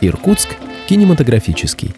Иркутск кинематографический.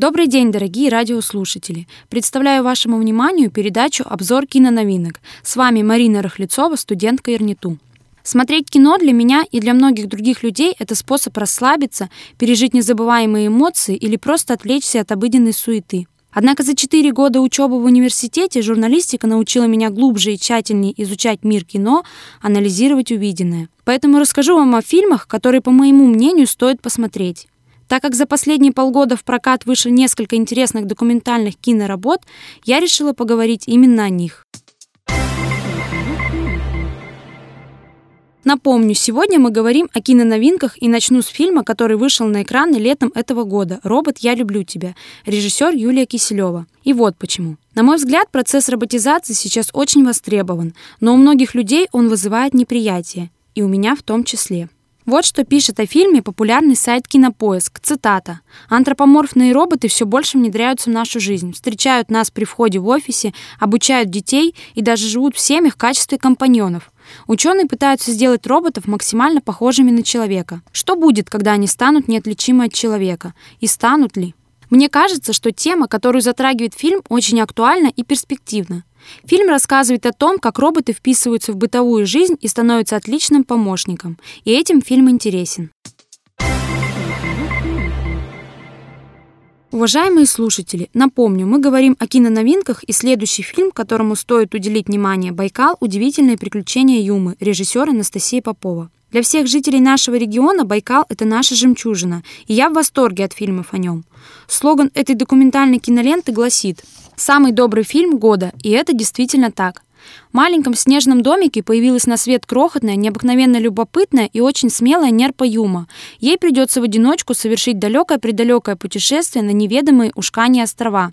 Добрый день, дорогие радиослушатели! Представляю вашему вниманию передачу «Обзор киноновинок». С вами Марина Рахлецова, студентка ИРНИТУ. Смотреть кино для меня и для многих других людей – это способ расслабиться, пережить незабываемые эмоции или просто отвлечься от обыденной суеты. Однако за четыре года учебы в университете журналистика научила меня глубже и тщательнее изучать мир кино, анализировать увиденное. Поэтому расскажу вам о фильмах, которые, по моему мнению, стоит посмотреть. Так как за последние полгода в прокат вышло несколько интересных документальных киноработ, я решила поговорить именно о них. Напомню, сегодня мы говорим о киноновинках и начну с фильма, который вышел на экраны летом этого года «Робот, я люблю тебя», режиссер Юлия Киселева. И вот почему. На мой взгляд, процесс роботизации сейчас очень востребован, но у многих людей он вызывает неприятие, и у меня в том числе. Вот что пишет о фильме популярный сайт Кинопоиск. Цитата. «Антропоморфные роботы все больше внедряются в нашу жизнь, встречают нас при входе в офисе, обучают детей и даже живут в семьях в качестве компаньонов. Ученые пытаются сделать роботов максимально похожими на человека. Что будет, когда они станут неотличимы от человека? И станут ли? Мне кажется, что тема, которую затрагивает фильм, очень актуальна и перспективна. Фильм рассказывает о том, как роботы вписываются в бытовую жизнь и становятся отличным помощником. И этим фильм интересен. Уважаемые слушатели, напомню, мы говорим о киноновинках, и следующий фильм, которому стоит уделить внимание, «Байкал. Удивительные приключения Юмы», режиссер Анастасия Попова. Для всех жителей нашего региона Байкал – это наша жемчужина, и я в восторге от фильмов о нем. Слоган этой документальной киноленты гласит «Самый добрый фильм года», и это действительно так. В маленьком снежном домике появилась на свет крохотная, необыкновенно любопытная и очень смелая нерпа Юма. Ей придется в одиночку совершить далекое-предалекое путешествие на неведомые Ушкани острова.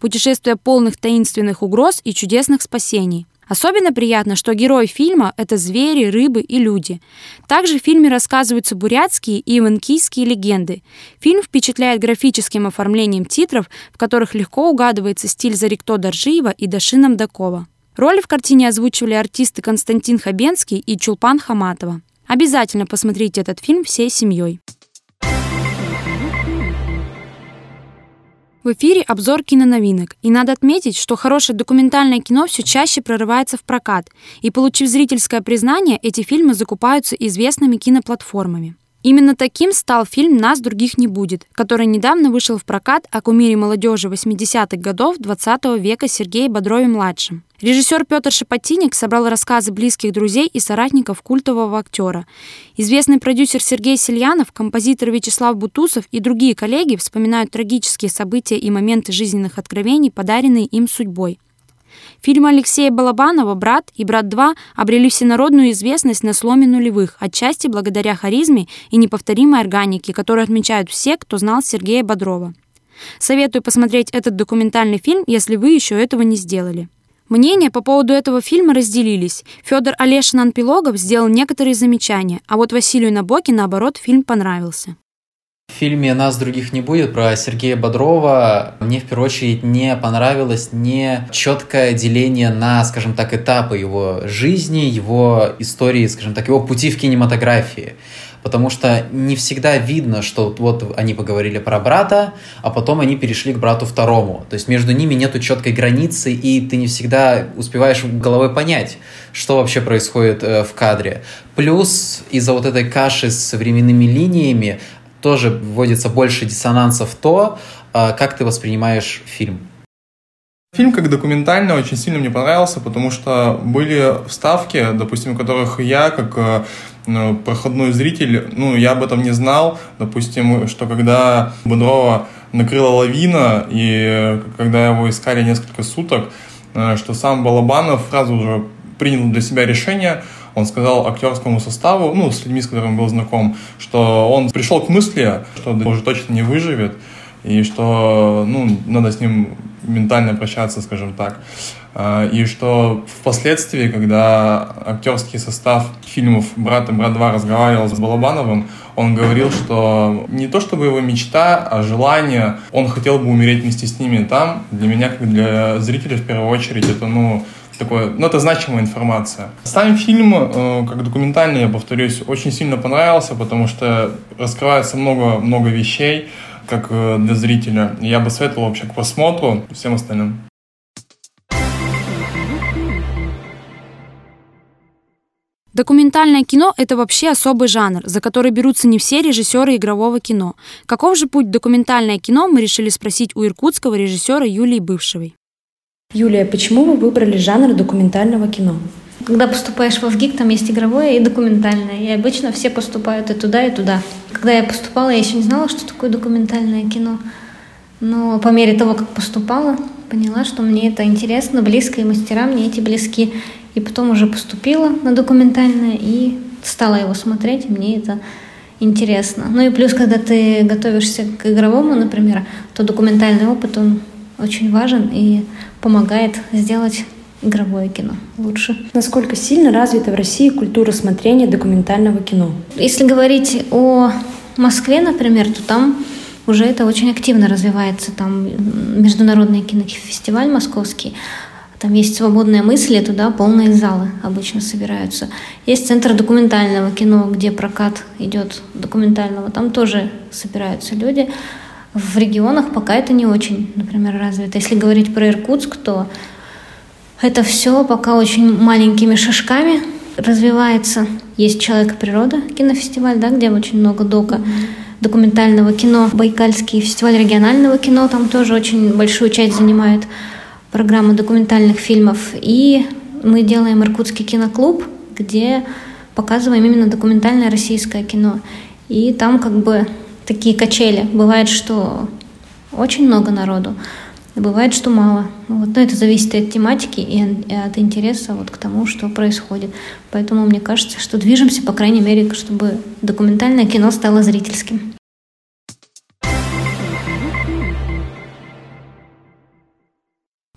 Путешествие полных таинственных угроз и чудесных спасений. Особенно приятно, что герои фильма — это звери, рыбы и люди. Также в фильме рассказываются бурятские и иванкийские легенды. Фильм впечатляет графическим оформлением титров, в которых легко угадывается стиль Зарикто Доржиева и Дашина Мдакова. Роли в картине озвучивали артисты Константин Хабенский и Чулпан Хаматова. Обязательно посмотрите этот фильм всей семьей. В эфире обзор киноновинок. И надо отметить, что хорошее документальное кино все чаще прорывается в прокат. И получив зрительское признание, эти фильмы закупаются известными киноплатформами. Именно таким стал фильм «Нас других не будет», который недавно вышел в прокат о кумире молодежи 80-х годов 20 века Сергея Бодрове-младшем. Режиссер Петр Шапотинник собрал рассказы близких друзей и соратников культового актера. Известный продюсер Сергей Сельянов, композитор Вячеслав Бутусов и другие коллеги вспоминают трагические события и моменты жизненных откровений, подаренные им судьбой. Фильмы Алексея Балабанова «Брат» и «Брат 2» обрели всенародную известность на сломе нулевых, отчасти благодаря харизме и неповторимой органике, которую отмечают все, кто знал Сергея Бодрова. Советую посмотреть этот документальный фильм, если вы еще этого не сделали. Мнения по поводу этого фильма разделились. Федор Олешин Анпилогов сделал некоторые замечания, а вот Василию Набоки, наоборот, фильм понравился. В фильме «Нас других не будет» про Сергея Бодрова мне в первую очередь не понравилось не четкое деление на, скажем так, этапы его жизни, его истории, скажем так, его пути в кинематографии потому что не всегда видно, что вот они поговорили про брата, а потом они перешли к брату второму. То есть между ними нету четкой границы, и ты не всегда успеваешь головой понять, что вообще происходит э, в кадре. Плюс из-за вот этой каши с временными линиями тоже вводится больше диссонанса в то, э, как ты воспринимаешь фильм. Фильм как документальный очень сильно мне понравился, потому что были вставки, допустим, в которых я, как э, ну, проходной зритель, ну, я об этом не знал. Допустим, что когда Бодрова накрыла лавина, и когда его искали несколько суток, э, что сам Балабанов сразу же принял для себя решение, он сказал актерскому составу, ну, с людьми, с которыми был знаком, что он пришел к мысли, что уже точно не выживет, и что, ну, надо с ним ментально прощаться, скажем так. А, и что впоследствии, когда актерский состав фильмов «Брат» и «Брат 2» разговаривал с Балабановым, он говорил, что не то чтобы его мечта, а желание, он хотел бы умереть вместе с ними там. Для меня, как для зрителя, в первую очередь, это, ну, такое, ну, это значимая информация. Сам фильм, э, как документальный, я повторюсь, очень сильно понравился, потому что раскрывается много-много вещей, как э, для зрителя. Я бы советовал вообще к просмотру всем остальным. Документальное кино – это вообще особый жанр, за который берутся не все режиссеры игрового кино. Каков же путь документальное кино, мы решили спросить у иркутского режиссера Юлии Бывшевой. Юлия, почему вы выбрали жанр документального кино? Когда поступаешь в ВГИК, там есть игровое и документальное. И обычно все поступают и туда, и туда. Когда я поступала, я еще не знала, что такое документальное кино. Но по мере того, как поступала, поняла, что мне это интересно, близко, и мастера мне эти близки. И потом уже поступила на документальное и стала его смотреть, и мне это интересно. Ну и плюс, когда ты готовишься к игровому, например, то документальный опыт, он очень важен и помогает сделать игровое кино лучше. Насколько сильно развита в России культура смотрения документального кино? Если говорить о Москве, например, то там уже это очень активно развивается. Там международный кинофестиваль московский, там есть свободные мысли, туда полные залы обычно собираются. Есть центр документального кино, где прокат идет документального, там тоже собираются люди. В регионах пока это не очень, например, развито. Если говорить про Иркутск, то это все пока очень маленькими шажками развивается. Есть «Человек и природа» кинофестиваль, да, где очень много дока. Документального кино, Байкальский фестиваль регионального кино, там тоже очень большую часть занимает программа документальных фильмов. И мы делаем Иркутский киноклуб, где показываем именно документальное российское кино. И там как бы такие качели. Бывает, что очень много народу, бывает, что мало. Ну вот, но это зависит от тематики и от интереса вот к тому, что происходит. Поэтому мне кажется, что движемся, по крайней мере, чтобы документальное кино стало зрительским.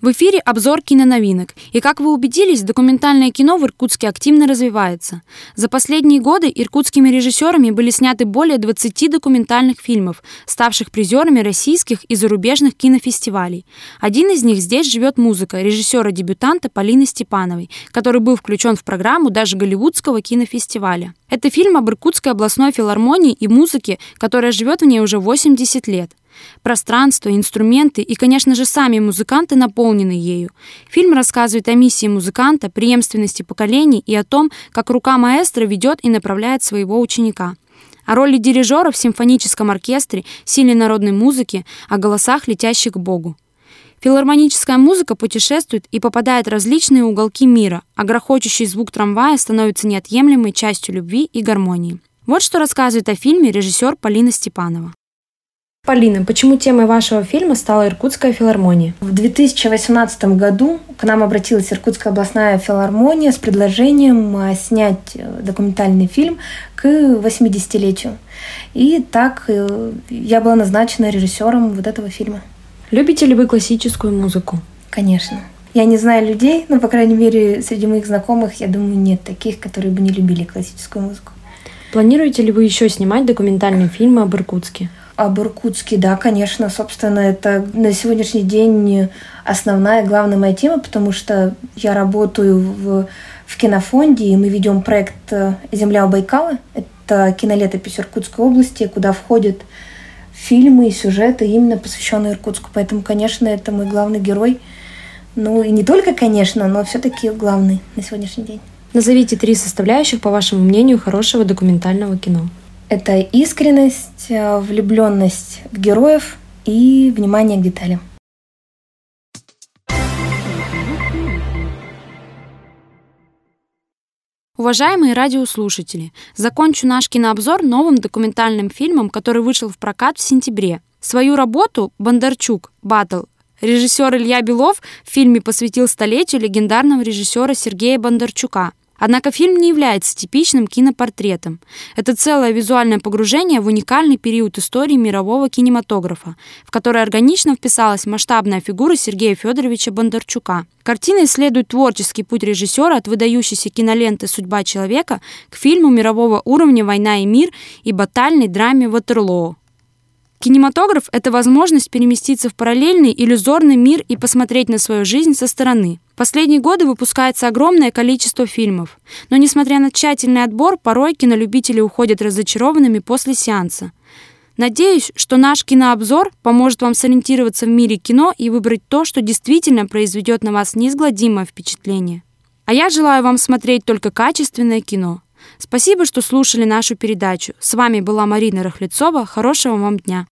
В эфире обзор киноновинок. И как вы убедились, документальное кино в Иркутске активно развивается. За последние годы иркутскими режиссерами были сняты более 20 документальных фильмов, ставших призерами российских и зарубежных кинофестивалей. Один из них «Здесь живет музыка» режиссера-дебютанта Полины Степановой, который был включен в программу даже Голливудского кинофестиваля. Это фильм об Иркутской областной филармонии и музыке, которая живет в ней уже 80 лет. Пространство, инструменты и, конечно же, сами музыканты наполнены ею. Фильм рассказывает о миссии музыканта, преемственности поколений и о том, как рука маэстро ведет и направляет своего ученика. О роли дирижера в симфоническом оркестре, силе народной музыки, о голосах, летящих к Богу. Филармоническая музыка путешествует и попадает в различные уголки мира, а грохочущий звук трамвая становится неотъемлемой частью любви и гармонии. Вот что рассказывает о фильме режиссер Полина Степанова. Полина, почему темой вашего фильма стала Иркутская филармония? В 2018 году к нам обратилась Иркутская областная филармония с предложением а, снять э, документальный фильм к 80-летию. И так э, я была назначена режиссером вот этого фильма. Любите ли вы классическую музыку? Конечно. Я не знаю людей, но, по крайней мере, среди моих знакомых, я думаю, нет таких, которые бы не любили классическую музыку. Планируете ли вы еще снимать документальные фильмы об Иркутске? Об Иркутске, да, конечно. Собственно, это на сегодняшний день основная, главная моя тема, потому что я работаю в, в кинофонде, и мы ведем проект э, «Земля у Байкала». Это кинолетопись Иркутской области, куда входят фильмы и сюжеты, именно посвященные Иркутску. Поэтому, конечно, это мой главный герой. Ну и не только, конечно, но все-таки главный на сегодняшний день. Назовите три составляющих, по вашему мнению, хорошего документального кино. Это искренность, э, влюбленность в героев и внимание к деталям. Уважаемые радиослушатели, закончу наш кинообзор новым документальным фильмом, который вышел в прокат в сентябре. Свою работу «Бондарчук. Баттл» режиссер Илья Белов в фильме посвятил столетию легендарного режиссера Сергея Бондарчука – Однако фильм не является типичным кинопортретом. Это целое визуальное погружение в уникальный период истории мирового кинематографа, в который органично вписалась масштабная фигура Сергея Федоровича Бондарчука. Картина исследует творческий путь режиссера от выдающейся киноленты «Судьба человека» к фильму мирового уровня «Война и мир» и батальной драме «Ватерлоо». Кинематограф — это возможность переместиться в параллельный иллюзорный мир и посмотреть на свою жизнь со стороны. Последние годы выпускается огромное количество фильмов. Но несмотря на тщательный отбор, порой кинолюбители уходят разочарованными после сеанса. Надеюсь, что наш кинообзор поможет вам сориентироваться в мире кино и выбрать то, что действительно произведет на вас неизгладимое впечатление. А я желаю вам смотреть только качественное кино. Спасибо, что слушали нашу передачу. С вами была Марина Рахлецова. Хорошего вам дня.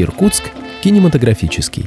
Иркутск кинематографический.